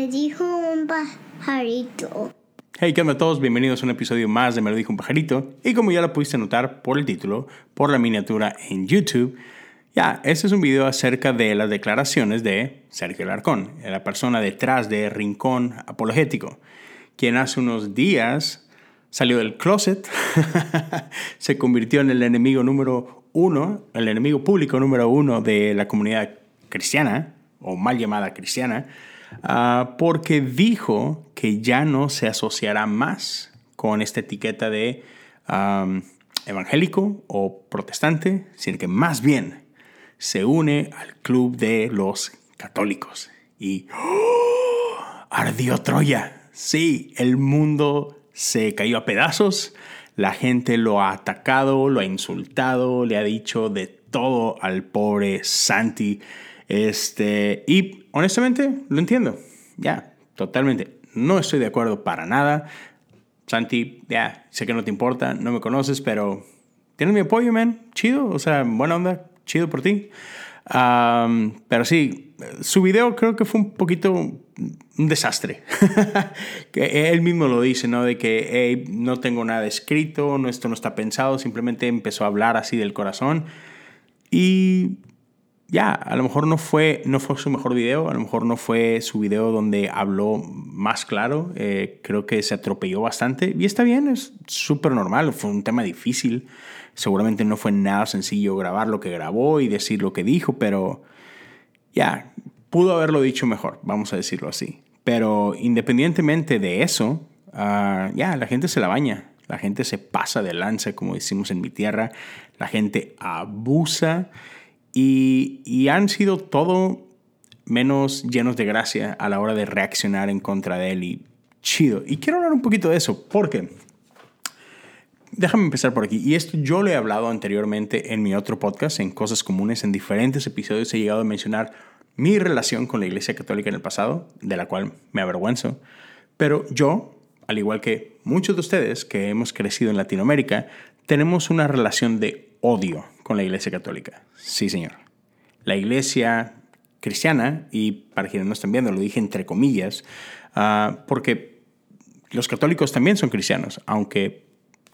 Me dijo un pajarito. Hey, ¿qué onda a todos? Bienvenidos a un episodio más de Me lo dijo un pajarito. Y como ya lo pudiste notar por el título, por la miniatura en YouTube, ya, este es un video acerca de las declaraciones de Sergio Larcón, la persona detrás de Rincón Apologético, quien hace unos días salió del closet, se convirtió en el enemigo número uno, el enemigo público número uno de la comunidad cristiana, o mal llamada cristiana, ah, porque dijo que ya no se asociará más con esta etiqueta de evangélico o protestante, sino que más bien se une al club de los católicos. Y ¡oh! ardió Troya. Sí, el mundo se cayó a pedazos, la gente lo ha atacado, lo ha insultado, le ha dicho de todo al pobre Santi. Este, y honestamente lo entiendo, ya, totalmente. No estoy de acuerdo para nada. Santi, ya, sé que no te importa, no me conoces, pero tienes mi apoyo, man. Chido, o sea, buena onda, chido por ti pero sí, su video creo que fue un poquito un desastre. que él mismo lo dice, ¿no? De que no tengo nada escrito, no, esto no está pensado, simplemente empezó a hablar así del corazón. Y ya, a lo mejor no fue, no fue su mejor video, a lo mejor no fue su video donde habló más claro, eh, creo que se atropelló bastante y está bien, es súper normal, fue un tema difícil. Seguramente no fue nada sencillo grabar lo que grabó y decir lo que dijo, pero ya, pudo haberlo dicho mejor, vamos a decirlo así. Pero independientemente de eso, ah, ya, la gente se la baña, la gente se pasa de lanza, como decimos en mi tierra, la gente abusa y, han sido todo menos llenos de gracia a la hora de reaccionar en contra de él y chido. Y quiero hablar un poquito de eso, porque déjame empezar por aquí. Y esto yo lo he hablado anteriormente en mi otro podcast, en Cosas Comunes, en diferentes episodios he llegado a mencionar mi relación con la Iglesia Católica en el pasado, de la cual me avergüenzo. Pero yo, al igual que muchos de ustedes que hemos crecido en Latinoamérica, tenemos una relación de odio con la Iglesia Católica. Sí, señor. La Iglesia cristiana, y para quienes no están viendo, lo dije entre comillas, ah, porque los católicos también son cristianos, aunque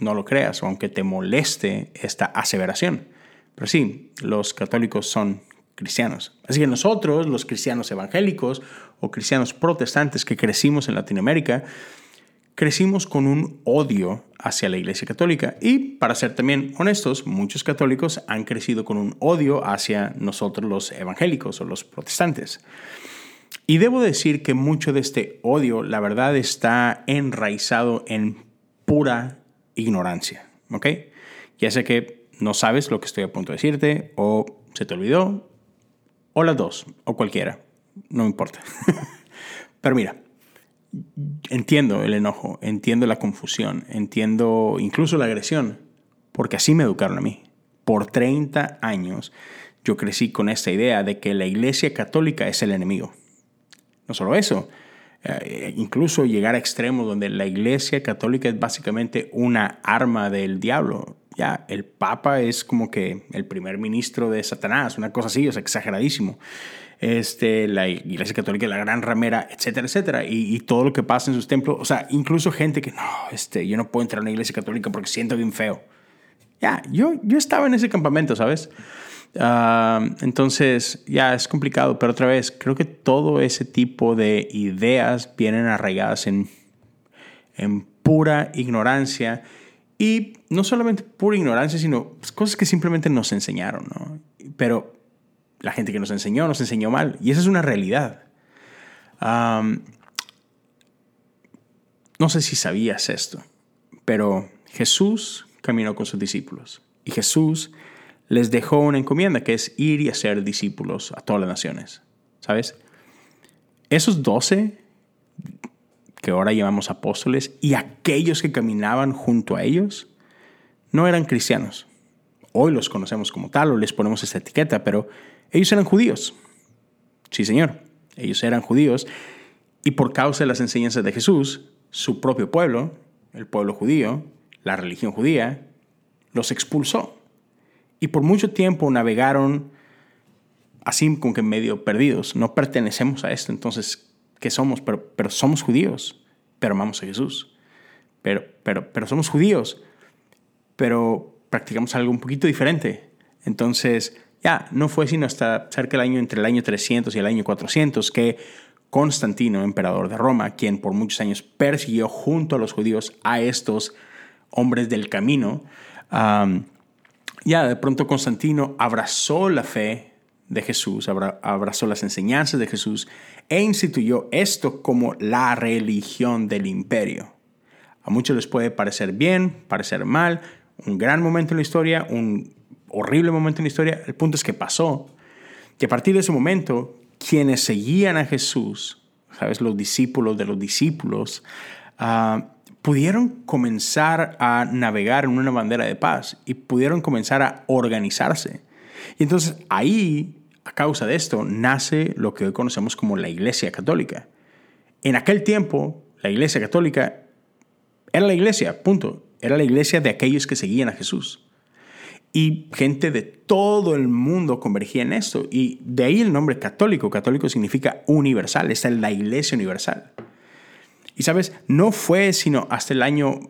no lo creas o aunque te moleste esta aseveración. Pero sí, los católicos son cristianos. Así que nosotros, los cristianos evangélicos o cristianos protestantes que crecimos en Latinoamérica, crecimos con un odio hacia la Iglesia Católica. Y para ser también honestos, muchos católicos han crecido con un odio hacia nosotros los evangélicos o los protestantes. Y debo decir que mucho de este odio, la verdad, está enraizado en pura ignorancia, ¿ok? Ya sé que no sabes lo que estoy a punto de decirte, o se te olvidó, o las dos, o cualquiera, no importa. Pero mira, entiendo el enojo, entiendo la confusión, entiendo incluso la agresión, porque así me educaron a mí. Por 30 años yo crecí con esta idea de que la Iglesia Católica es el enemigo. No solo eso, eh, incluso llegar a extremos donde la Iglesia Católica es básicamente una arma del diablo. Ya, el Papa es como que el primer ministro de Satanás, una cosa así, es exageradísimo. Este, la Iglesia Católica la gran ramera, etcétera, etcétera. Y, todo lo que pasa en sus templos, o sea, incluso gente que no, este, yo no puedo entrar a una iglesia católica porque siento bien feo. Ya, yo, yo estaba en ese campamento, ¿sabes? Ah, entonces, ya es complicado, pero otra vez, creo que todo ese tipo de ideas vienen arraigadas en, en pura ignorancia. Y no solamente pura ignorancia, sino cosas que simplemente nos enseñaron, ¿no? Pero la gente que nos enseñó nos enseñó mal. Y esa es una realidad. no sé si sabías esto, pero Jesús caminó con sus discípulos. Y Jesús les dejó una encomienda que es ir y hacer discípulos a todas las naciones. ¿Sabes? Esos doce que ahora llamamos apóstoles y aquellos que caminaban junto a ellos no eran cristianos. Hoy los conocemos como tal o les ponemos esta etiqueta, pero ellos eran judíos. Sí, señor, ellos eran judíos y por causa de las enseñanzas de Jesús, su propio pueblo, el pueblo judío, la religión judía, los expulsó. Y por mucho tiempo navegaron así como que medio perdidos. No pertenecemos a esto. Entonces, que somos, pero, pero somos judíos, pero amamos a Jesús. Pero, pero, pero somos judíos, pero practicamos algo un poquito diferente. Entonces, ya, no fue sino hasta cerca del año, entre el año 300 y el año 400, que Constantino, emperador de Roma, quien por muchos años persiguió junto a los judíos a estos hombres del camino, ya de pronto Constantino abrazó la fe de Jesús, abrazó las enseñanzas de Jesús e instituyó esto como la religión del imperio. A muchos les puede parecer bien, parecer mal, un gran momento en la historia, un horrible momento en la historia. El punto es que pasó. que a partir de ese momento, quienes seguían a Jesús, ¿sabes? Los discípulos de los discípulos, ah, pudieron comenzar a navegar en una bandera de paz y pudieron comenzar a organizarse. Y entonces ahí, a causa de esto, nace lo que hoy conocemos como la Iglesia Católica. En aquel tiempo, la Iglesia Católica era la iglesia, punto. Era la iglesia de aquellos que seguían a Jesús. Y gente de todo el mundo convergía en esto. Y de ahí el nombre católico. Católico significa universal. Esta es la iglesia universal. Y sabes, no fue sino hasta el año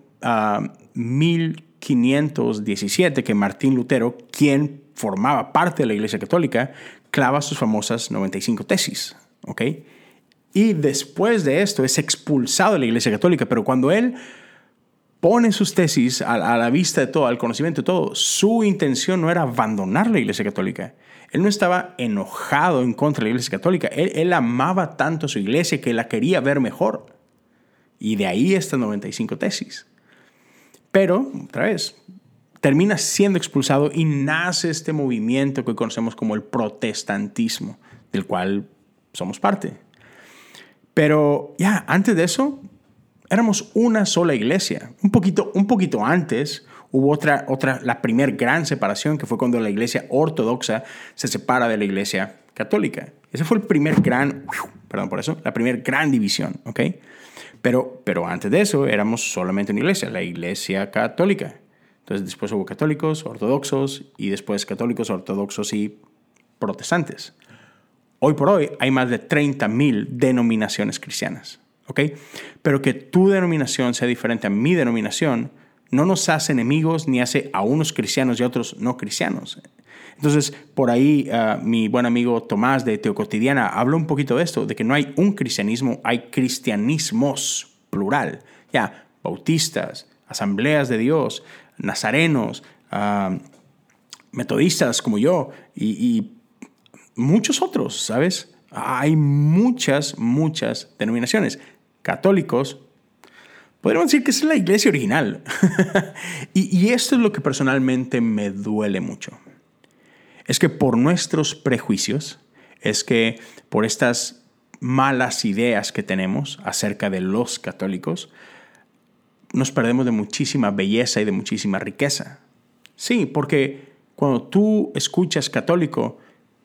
1517 ah, que Martín Lutero, quien formaba parte de la iglesia católica, clava sus famosas 95 tesis. ¿ok? Y después de esto es expulsado de la iglesia católica. Pero cuando él pone sus tesis a, la vista de todo, al conocimiento de todo, su intención no era abandonar la Iglesia Católica. Él no estaba enojado en contra de la Iglesia Católica. Él, amaba tanto a su iglesia que la quería ver mejor. Y de ahí estas 95 tesis. Pero, otra vez, termina siendo expulsado y nace este movimiento que conocemos como el protestantismo, del cual somos parte. Pero ya, antes de eso, éramos una sola iglesia. Un poquito, un poquito antes hubo otra, otra, la primera gran separación, que fue cuando la iglesia ortodoxa se separa de la iglesia católica. Ese fue el primer gran, perdón por eso, la primera gran división, ¿ok? Pero, pero antes de eso éramos solamente una iglesia, la iglesia católica. Entonces después hubo católicos, ortodoxos y después católicos, ortodoxos y protestantes. Hoy por hoy hay más de 30.000 denominaciones cristianas. ¿ok? Pero que tu denominación sea diferente a mi denominación no nos hace enemigos ni hace a unos cristianos y a otros no cristianos. Entonces, por ahí ah, mi buen amigo Tomás de Teocotidiana habló un poquito de esto, de que no hay un cristianismo, hay cristianismos, plural. Ya, bautistas, asambleas de Dios, nazarenos, ah, metodistas como yo y, muchos otros, ¿sabes? Hay muchas, muchas denominaciones católicos, podríamos decir que es la iglesia original. y, esto es lo que personalmente me duele mucho. Es que por nuestros prejuicios, es que por estas malas ideas que tenemos acerca de los católicos, nos perdemos de muchísima belleza y de muchísima riqueza. Sí, porque cuando tú escuchas católico,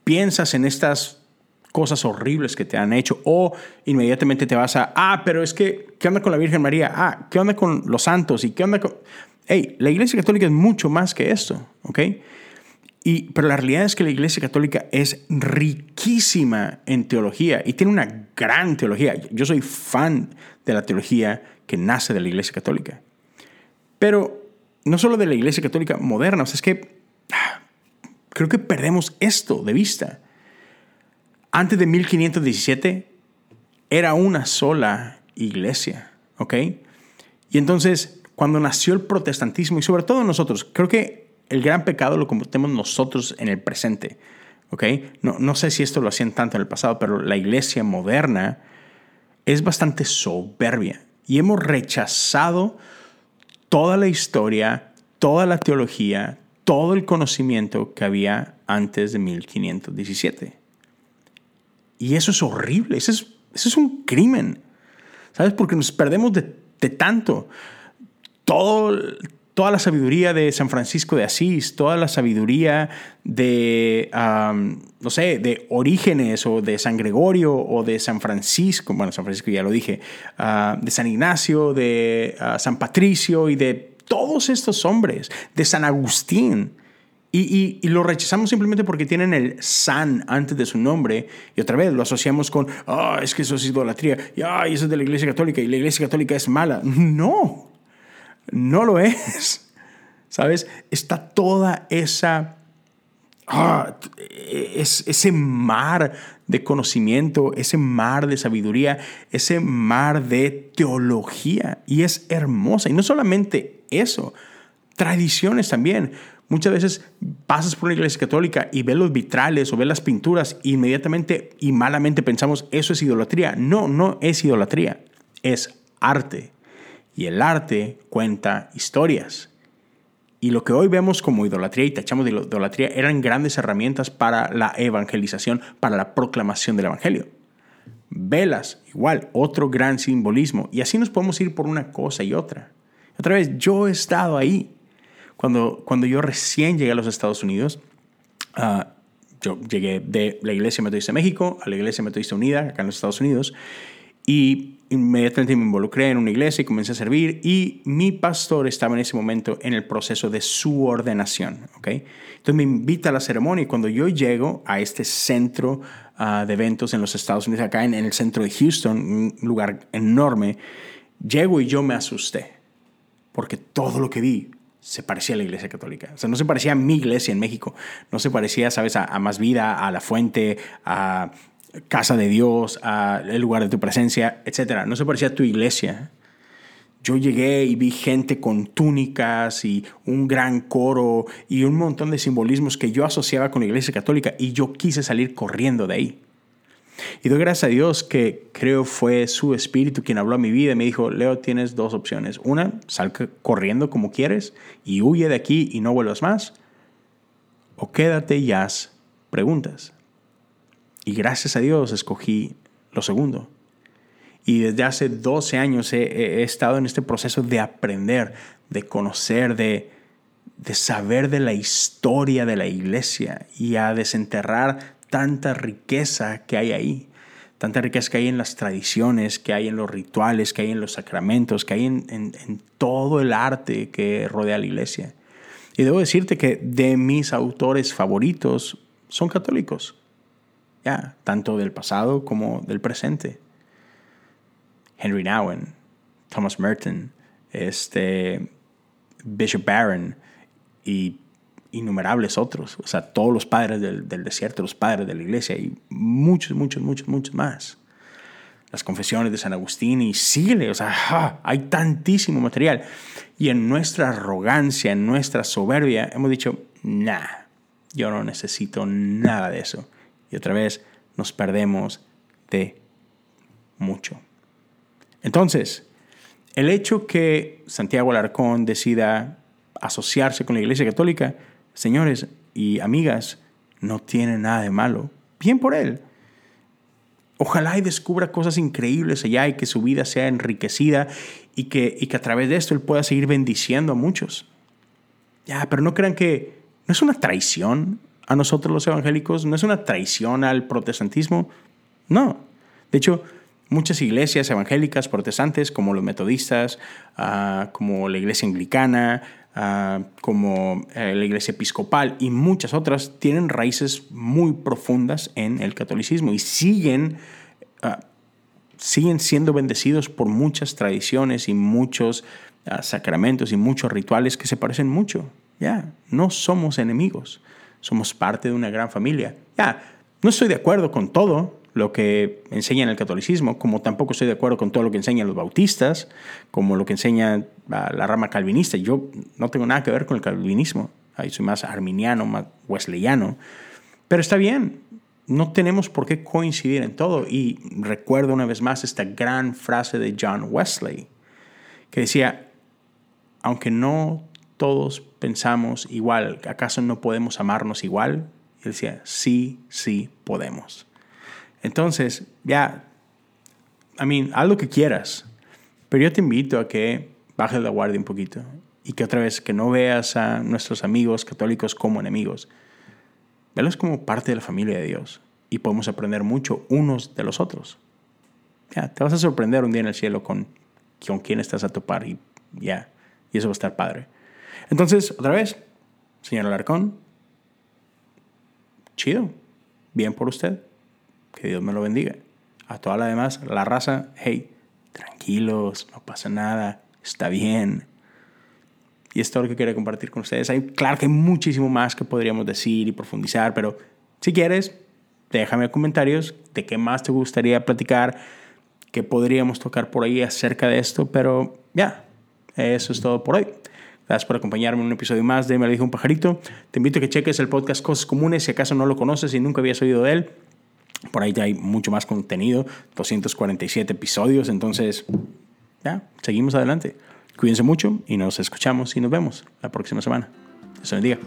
piensas en estas cosas horribles que te han hecho o inmediatamente te vas a, ah, pero es que, ¿qué onda con la Virgen María? Ah, ¿qué onda con los santos? ¿Y qué onda con...? Hey, la Iglesia Católica es mucho más que esto, ¿ok? Y, pero la realidad es que la Iglesia Católica es riquísima en teología y tiene una gran teología. Yo soy fan de la teología que nace de la Iglesia Católica. Pero no solo de la Iglesia Católica moderna, o sea, es que ah, creo que perdemos esto de vista antes de 1517 era una sola iglesia, ¿ok? Y entonces, cuando nació el protestantismo, y sobre todo nosotros, creo que el gran pecado lo cometemos nosotros en el presente, ¿ok? No, no sé si esto lo hacían tanto en el pasado, pero la iglesia moderna es bastante soberbia y hemos rechazado toda la historia, toda la teología, todo el conocimiento que había antes de 1517. Y eso es horrible, eso es, un crimen, ¿sabes? Porque nos perdemos de, de tanto. Todo, toda la sabiduría de San Francisco de Asís, toda la sabiduría de, no sé, de Orígenes o de San Gregorio o de San Francisco, bueno, San Francisco ya lo dije, ah, de San Ignacio, de ah, San Patricio y de todos estos hombres, de San Agustín Y, lo rechazamos simplemente porque tienen el san antes de su nombre y otra vez lo asociamos con, ah, es que eso es idolatría, y eso es de la Iglesia Católica y la Iglesia Católica es mala. No, no lo es. ¿Sabes? Está toda esa Ah, es, ese mar de conocimiento, ese mar de sabiduría, ese mar de teología. Y es hermosa. Y no solamente eso, tradiciones también. Muchas veces pasas por una iglesia católica y ves los vitrales o ves las pinturas e inmediatamente y malamente pensamos, eso es idolatría. No, no es idolatría, es arte. Y el arte cuenta historias. Y lo que hoy vemos como idolatría y tachamos de idolatría eran grandes herramientas para la evangelización, para la proclamación del Evangelio. Velas, igual, otro gran simbolismo. Y así nos podemos ir por una cosa y otra. Otra vez, yo he estado ahí. Cuando, cuando yo recién llegué a los Estados Unidos, ah, yo llegué de la Iglesia Metodista de México a la Iglesia Metodista Unida, acá en los Estados Unidos, y inmediatamente me involucré en una iglesia y comencé a servir y mi pastor estaba en ese momento en el proceso de su ordenación. ¿okay? Entonces me invita a la ceremonia y cuando yo llego a este centro ah, de eventos en los Estados Unidos, acá en, el centro de Houston, un lugar enorme, llego y yo me asusté porque todo lo que vi se parecía a la iglesia católica. O sea, no se parecía a mi iglesia en México, no se parecía, sabes, a, a Más Vida, a La Fuente, a casa de Dios, el lugar de tu presencia, etc. No se parecía a tu iglesia. Yo llegué y vi gente con túnicas y un gran coro y un montón de simbolismos que yo asociaba con la iglesia católica y yo quise salir corriendo de ahí. Y doy gracias a Dios que creo fue su espíritu quien habló a mi vida y me dijo, Leo, tienes dos opciones. Una, sal corriendo como quieres y huye de aquí y no vuelvas más. O quédate y haz preguntas. Y gracias a Dios escogí lo segundo. Y desde hace 12 años he, estado en este proceso de aprender, de conocer, de, de saber de la historia de la iglesia y a desenterrar tanta riqueza que hay ahí, tanta riqueza que hay en las tradiciones, que hay en los rituales, que hay en los sacramentos, que hay en, en todo el arte que rodea la iglesia. Y debo decirte que de mis autores favoritos son católicos tanto del pasado como del presente. Henry Nowen, Thomas Merton, este, Bishop Barron y innumerables otros, o sea, todos los padres del, desierto, los padres de la iglesia y muchos, muchos, muchos, muchos más. Las confesiones de San Agustín y sigue, o sea, hay tantísimo material. Y en nuestra arrogancia, en nuestra soberbia, hemos dicho, nah, yo no necesito nada de eso. Y otra vez nos perdemos de mucho. Entonces, el hecho que Santiago Alarcón decida asociarse con la Iglesia Católica, señores y amigas, no tiene nada de malo. Bien por él. Ojalá y descubra cosas increíbles allá y que su vida sea enriquecida y que, y que a través de esto él pueda seguir bendiciendo a muchos. Ya, pero no crean que no es una traición a nosotros los evangélicos, no es una traición al protestantismo, no. De hecho, muchas iglesias evangélicas protestantes, como los metodistas, ah, como la iglesia anglicana, ah, como eh, la iglesia episcopal y muchas otras, tienen raíces muy profundas en el catolicismo y siguen, ah, siguen siendo bendecidos por muchas tradiciones y muchos sacramentos y muchos rituales que se parecen mucho. Ya, no somos enemigos somos parte de una gran familia. Ya, no estoy de acuerdo con todo lo que enseña en el catolicismo, como tampoco estoy de acuerdo con todo lo que enseñan los bautistas, como lo que enseña la rama calvinista. Yo no tengo nada que ver con el calvinismo, Ahí soy más arminiano, más wesleyano, pero está bien, no tenemos por qué coincidir en todo. Y recuerdo una vez más esta gran frase de John Wesley, que decía, aunque no todos pensamos igual, ¿acaso no podemos amarnos igual? Y él decía, sí, sí podemos. Entonces, ya, a mí, haz lo que quieras, pero yo te invito a que bajes la guardia un poquito y que otra vez que no veas a nuestros amigos católicos como enemigos, velos como parte de la familia de Dios y podemos aprender mucho unos de los otros. Ya, te vas a sorprender un día en el cielo con, con quién estás a topar y ya, y eso va a estar padre. Entonces, otra vez, señor Alarcón, chido. Bien por usted. Que Dios me lo bendiga. A toda la demás, la raza, hey, tranquilos, no pasa nada, está bien. Y es lo que quería compartir con ustedes. Hay, claro que hay muchísimo más que podríamos decir y profundizar, pero si quieres, déjame comentarios de qué más te gustaría platicar, qué podríamos tocar por ahí acerca de esto, pero ya, eso es todo por hoy. Gracias por acompañarme en un episodio más de Me lo dijo un pajarito. Te invito a que cheques el podcast Cosas Comunes si acaso no lo conoces y nunca habías oído de él. Por ahí hay mucho más contenido, 247 episodios, entonces ya, seguimos adelante. Cuídense mucho y nos escuchamos y nos vemos la próxima semana. Dios bendiga.